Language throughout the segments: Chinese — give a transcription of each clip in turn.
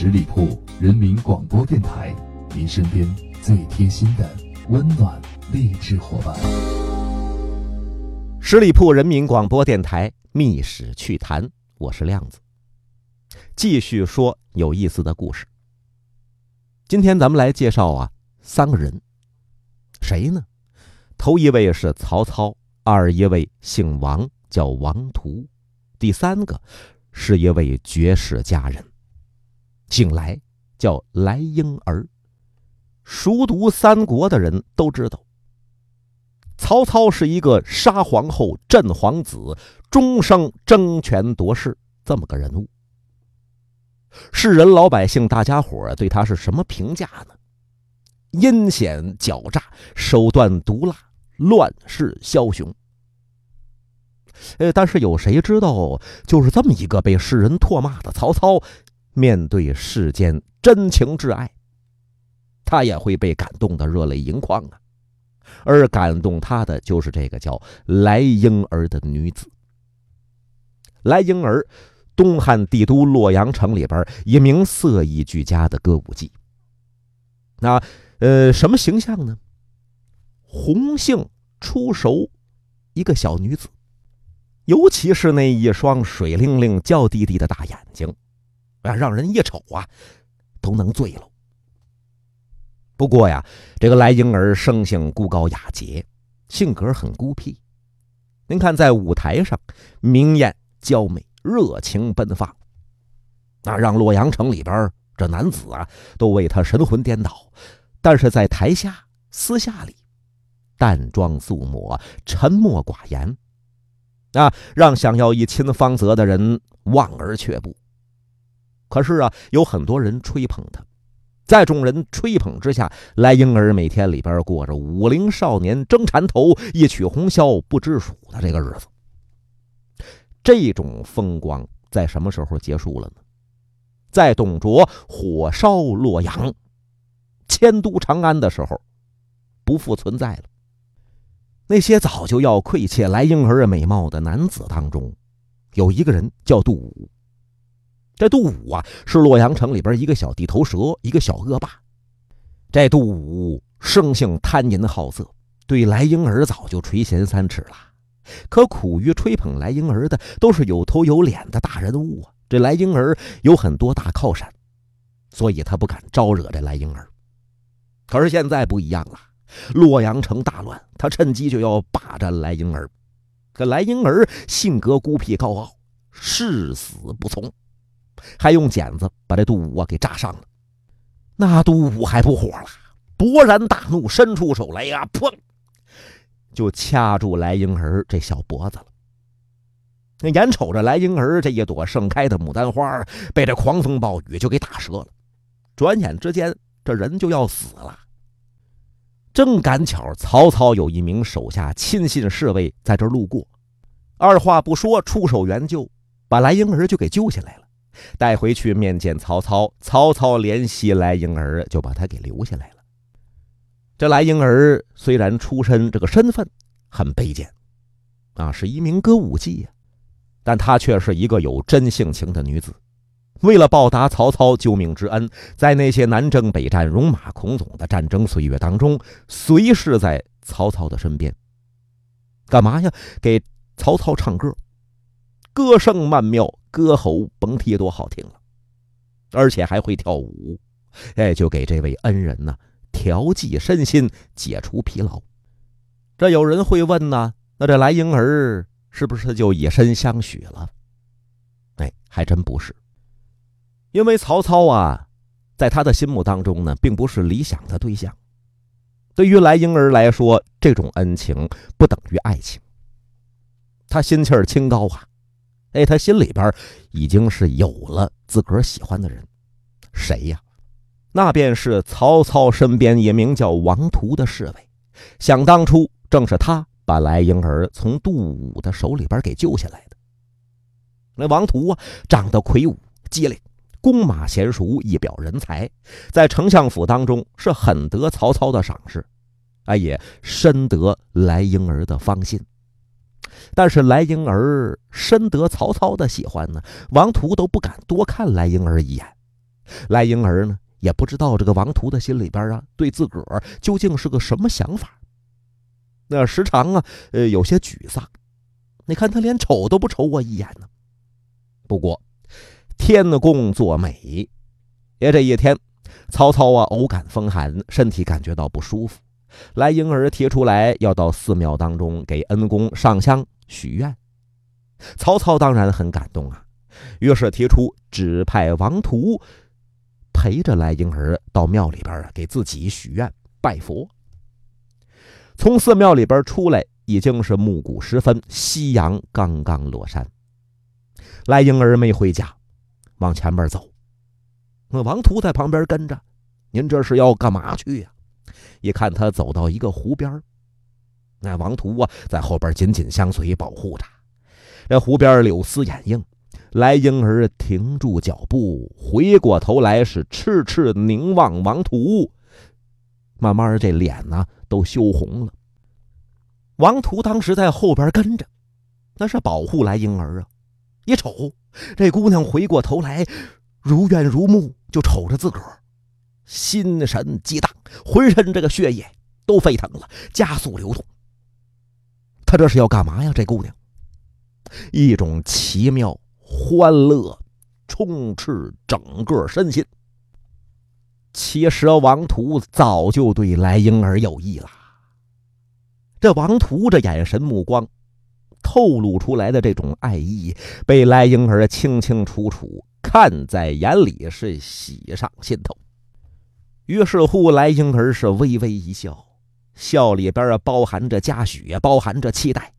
十里铺人民广播电台，您身边最贴心的温暖励志伙伴。十里铺人民广播电台《密史趣谈》，我是亮子。继续说有意思的故事。今天咱们来介绍啊，三个人，谁呢？头一位是曹操，二一位姓王，叫王图，第三个是一位绝世佳人。姓来，叫来婴儿。熟读三国的人都知道，曹操是一个杀皇后、镇皇子、终生争权夺势这么个人物。世人、老百姓、大家伙对他是什么评价呢？阴险狡诈，手段毒辣，乱世枭雄。呃，但是有谁知道，就是这么一个被世人唾骂的曹操？面对世间真情挚爱，他也会被感动的热泪盈眶啊！而感动他的就是这个叫来婴儿的女子。来婴儿，东汉帝都洛阳城里边一名色艺俱佳的歌舞伎。那呃，什么形象呢？红杏出熟，一个小女子，尤其是那一双水灵灵、娇滴滴的大眼睛。啊，让人一瞅啊，都能醉了。不过呀，这个来婴儿生性孤高雅洁，性格很孤僻。您看，在舞台上明艳娇美，热情奔放，那让洛阳城里边这男子啊都为他神魂颠倒。但是在台下私下里，淡妆素抹，沉默寡言，啊，让想要一亲芳泽的人望而却步。可是啊，有很多人吹捧他，在众人吹捧之下，来婴儿每天里边过着武林少年争缠头、一曲红绡不知数的这个日子。这种风光在什么时候结束了呢？在董卓火烧洛阳、迁都长安的时候，不复存在了。那些早就要窥窃来婴儿美貌的男子当中，有一个人叫杜武。这杜武啊，是洛阳城里边一个小地头蛇，一个小恶霸。这杜武生性贪淫好色，对来婴儿早就垂涎三尺了。可苦于吹捧来婴儿的都是有头有脸的大人物啊，这来婴儿有很多大靠山，所以他不敢招惹这来婴儿。可是现在不一样了，洛阳城大乱，他趁机就要霸占来婴儿。可来婴儿性格孤僻高傲，誓死不从。还用剪子把这杜武啊给扎伤了，那杜武还不火了，勃然大怒，伸出手来呀，砰，就掐住来婴儿这小脖子了。那眼瞅着来婴儿这一朵盛开的牡丹花被这狂风暴雨就给打折了，转眼之间这人就要死了。正赶巧曹操有一名手下亲信侍卫在这路过，二话不说出手援救，把来婴儿就给救下来了。带回去面见曹操，曹操怜惜来婴儿，就把他给留下来了。这来婴儿虽然出身这个身份很卑贱，啊，是一名歌舞伎呀，但她却是一个有真性情的女子。为了报答曹操救命之恩，在那些南征北战、戎马倥偬的战争岁月当中，随时在曹操的身边。干嘛呀？给曹操唱歌，歌声曼妙。歌喉甭提多好听了，而且还会跳舞，哎，就给这位恩人呢调剂身心，解除疲劳。这有人会问呢，那这来婴儿是不是就以身相许了？哎，还真不是，因为曹操啊，在他的心目当中呢，并不是理想的对象。对于来婴儿来说，这种恩情不等于爱情，他心气儿清高啊。哎，他心里边已经是有了自个儿喜欢的人，谁呀？那便是曹操身边一名叫王图的侍卫。想当初，正是他把来婴儿从杜武的手里边给救下来的。那王图啊，长得魁梧机灵，弓马娴熟，一表人才，在丞相府当中是很得曹操的赏识，哎，也深得来婴儿的芳心。但是来婴儿深得曹操的喜欢呢，王图都不敢多看来婴儿一眼，来婴儿呢也不知道这个王图的心里边啊，对自个儿究竟是个什么想法。那时常啊，呃，有些沮丧。你看他连瞅都不瞅我一眼呢。不过，天公作美，也这一天，曹操啊偶感风寒，身体感觉到不舒服，来婴儿提出来要到寺庙当中给恩公上香许愿。曹操当然很感动啊，于是提出指派王图陪着来婴儿到庙里边啊给自己许愿拜佛。从寺庙里边出来，已经是暮鼓时分，夕阳刚刚落山。来婴儿没回家，往前边走。那王图在旁边跟着，您这是要干嘛去呀？一看他走到一个湖边，那王图啊在后边紧紧相随，保护着。这湖边柳丝掩映，来婴儿停住脚步，回过头来是痴痴凝望王图，慢慢这脸呢。都羞红了。王图当时在后边跟着，那是保护来婴儿啊。一瞅，这姑娘回过头来，如怨如慕，就瞅着自个儿，心神激荡，浑身这个血液都沸腾了，加速流动。他这是要干嘛呀？这姑娘，一种奇妙欢乐充斥整个身心。其实王图早就对来婴儿有意了。这王图这眼神目光透露出来的这种爱意，被来婴儿清清楚楚看在眼里，是喜上心头。于是乎，来婴儿是微微一笑，笑里边包含着嘉许，也包含着期待。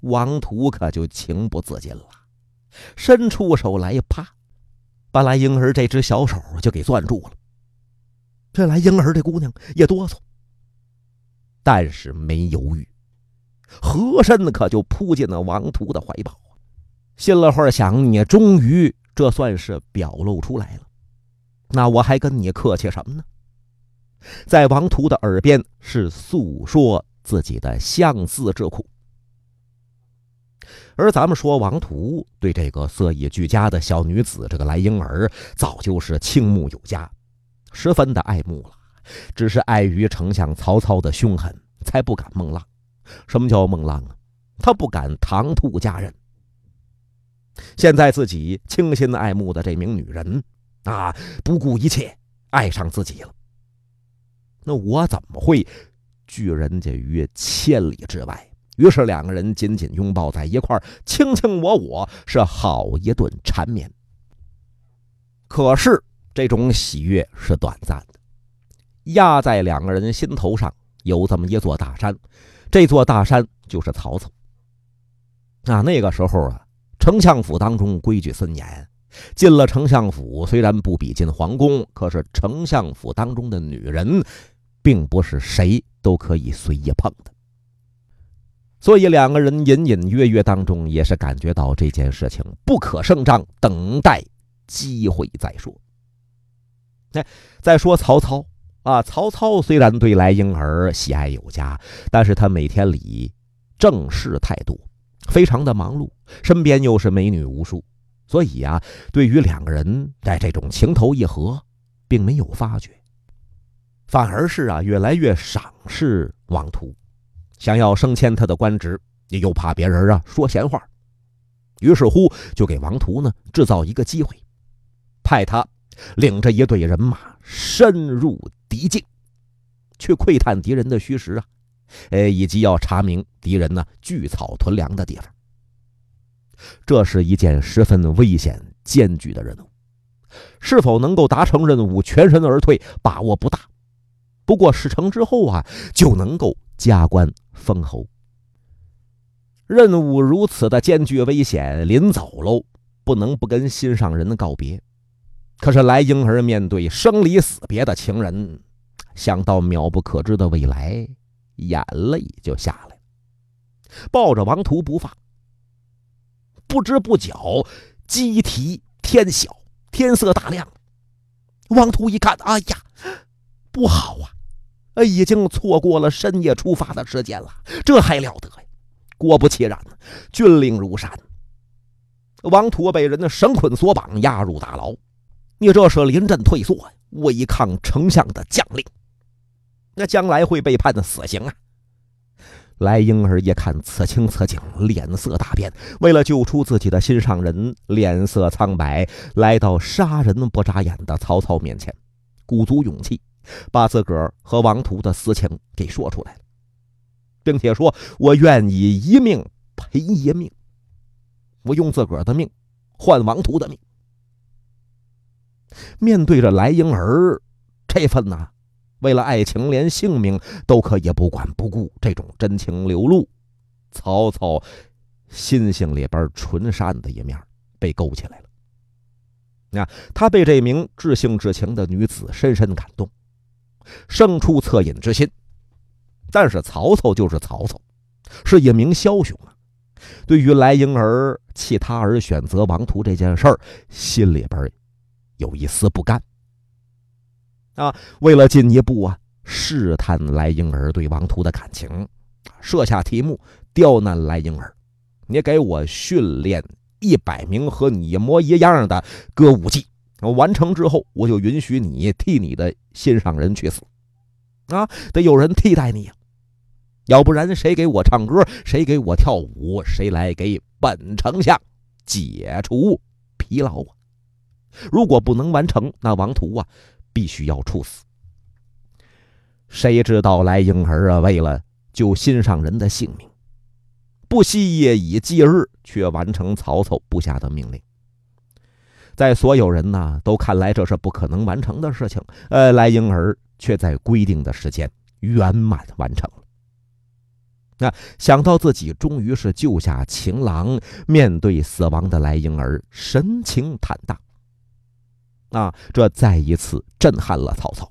王图可就情不自禁了，伸出手来，啪，把来婴儿这只小手就给攥住了。这来婴儿这姑娘也哆嗦，但是没犹豫，和珅可就扑进了王图的怀抱。心了会儿想，你终于这算是表露出来了，那我还跟你客气什么呢？在王图的耳边是诉说自己的相思之苦。而咱们说王图对这个色艺俱佳的小女子，这个来婴儿，早就是倾慕有加。十分的爱慕了，只是碍于丞相曹操的凶狠，才不敢孟浪。什么叫孟浪啊？他不敢唐突佳人。现在自己倾心爱慕的这名女人，啊，不顾一切爱上自己了。那我怎么会拒人家于千里之外？于是两个人紧紧拥抱在一块儿，卿卿我我，是好一顿缠绵。可是。这种喜悦是短暂的，压在两个人心头上有这么一座大山，这座大山就是曹操。啊，那个时候啊，丞相府当中规矩森严，进了丞相府虽然不比进皇宫，可是丞相府当中的女人，并不是谁都可以随意碰的。所以两个人隐隐约约当中也是感觉到这件事情不可胜仗，等待机会再说。哎，再说曹操啊，曹操虽然对来婴儿喜爱有加，但是他每天里正事太多，非常的忙碌，身边又是美女无数，所以啊，对于两个人在这种情投意合，并没有发觉，反而是啊，越来越赏识王图，想要升迁他的官职，又怕别人啊说闲话，于是乎就给王图呢制造一个机会，派他。领着一队人马深入敌境，去窥探敌人的虚实啊，呃，以及要查明敌人呢聚草屯粮的地方。这是一件十分危险艰巨的任务，是否能够达成任务，全身而退，把握不大。不过事成之后啊，就能够加官封侯。任务如此的艰巨危险，临走喽，不能不跟心上人告别。可是来婴儿面对生离死别的情人，想到渺不可知的未来，眼泪就下来了，抱着王图不放。不知不觉，鸡啼天晓，天色大亮。王图一看，哎呀，不好啊！已经错过了深夜出发的时间了，这还了得呀！果不其然，军令如山，王图被人的绳捆索绑，押入大牢。你这是临阵退缩，违抗丞相的将令，那将来会被判的死刑啊！来婴儿一看此情此景，脸色大变。为了救出自己的心上人，脸色苍白，来到杀人不眨眼的曹操面前，鼓足勇气，把自个儿和王图的私情给说出来了，并且说：“我愿意一命赔一命，我用自个儿的命换王图的命。”面对着来婴儿这份呐。为了爱情，连性命都可以不管不顾，这种真情流露，曹操心性里边纯善的一面被勾起来了。那他被这名至性至情的女子深深感动，生出恻隐之心。但是曹操就是曹操，是一名枭雄啊。对于来婴儿弃他而选择王图这件事儿，心里边有一丝不甘。啊，为了进一步啊试探来婴儿对王图的感情，设下题目刁难来婴儿：“你给我训练一百名和你一模一样的歌舞伎，完成之后，我就允许你替你的心上人去死。啊，得有人替代你，要不然谁给我唱歌，谁给我跳舞，谁来给本丞相解除疲劳啊？如果不能完成，那王图啊。”必须要处死。谁知道来婴儿啊，为了救心上人的性命，不惜夜以继日，却完成曹操部下的命令。在所有人呢都看来这是不可能完成的事情，呃，来婴儿却在规定的时间圆满完成了。那想到自己终于是救下情郎，面对死亡的来婴儿，神情坦荡。啊，这再一次震撼了曹操，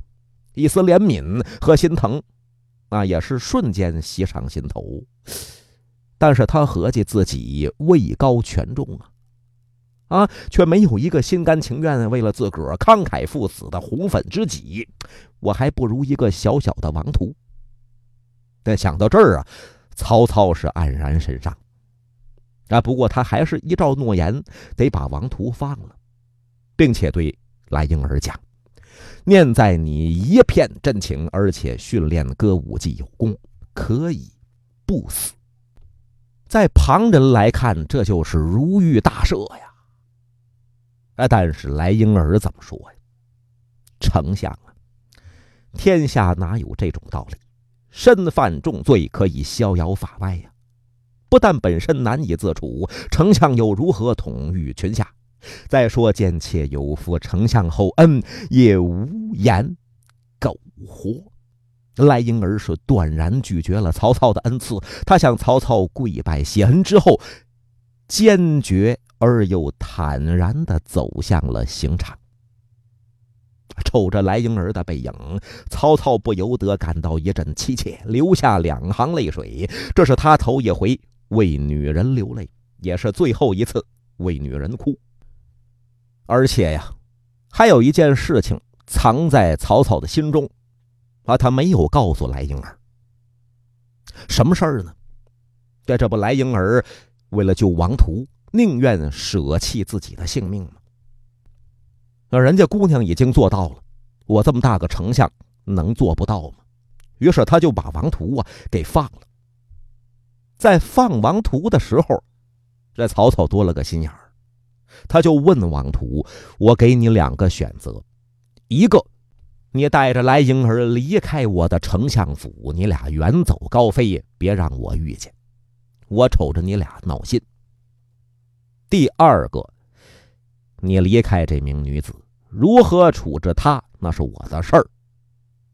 一丝怜悯和心疼，啊，也是瞬间袭上心头。但是他合计自己位高权重啊，啊，却没有一个心甘情愿为了自个儿慷慨赴死的红粉知己，我还不如一个小小的王图。但想到这儿啊，曹操是黯然神伤。啊，不过他还是依照诺言，得把王图放了，并且对。来婴儿讲，念在你一片真情，而且训练歌舞伎有功，可以不死。在旁人来看，这就是如遇大赦呀。啊，但是来婴儿怎么说呀？丞相啊，天下哪有这种道理？身犯重罪可以逍遥法外呀，不但本身难以自处，丞相又如何统御群下？再说，贱妾有负丞相厚恩，也无言苟活。赖婴儿是断然拒绝了曹操的恩赐，他向曹操跪拜谢恩之后，坚决而又坦然地走向了刑场。瞅着来婴儿的背影，曹操不由得感到一阵凄切，流下两行泪水。这是他头一回为女人流泪，也是最后一次为女人哭。而且呀，还有一件事情藏在曹操的心中，啊，他没有告诉来婴儿。什么事儿呢？在这不，来婴儿为了救王图，宁愿舍弃自己的性命吗？那人家姑娘已经做到了，我这么大个丞相能做不到吗？于是他就把王图啊给放了。在放王图的时候，这曹操多了个心眼儿。他就问王图：“我给你两个选择，一个，你带着来婴儿离开我的丞相府，你俩远走高飞，别让我遇见，我瞅着你俩闹心；第二个，你离开这名女子，如何处置她，那是我的事儿，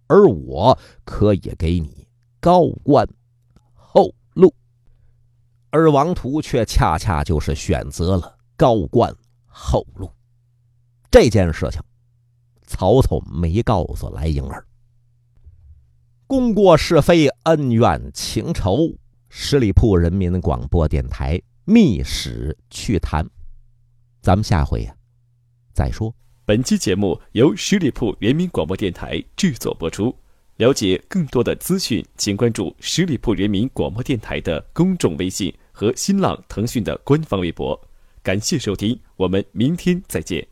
而我可以给你高官厚禄。”而王图却恰恰就是选择了。高官厚禄，这件事情，曹操没告诉来婴儿。功过是非、恩怨情仇，十里铺人民广播电台《秘史趣谈》，咱们下回呀再说。本期节目由十里铺人民广播电台制作播出。了解更多的资讯，请关注十里铺人民广播电台的公众微信和新浪、腾讯的官方微博。感谢收听，我们明天再见。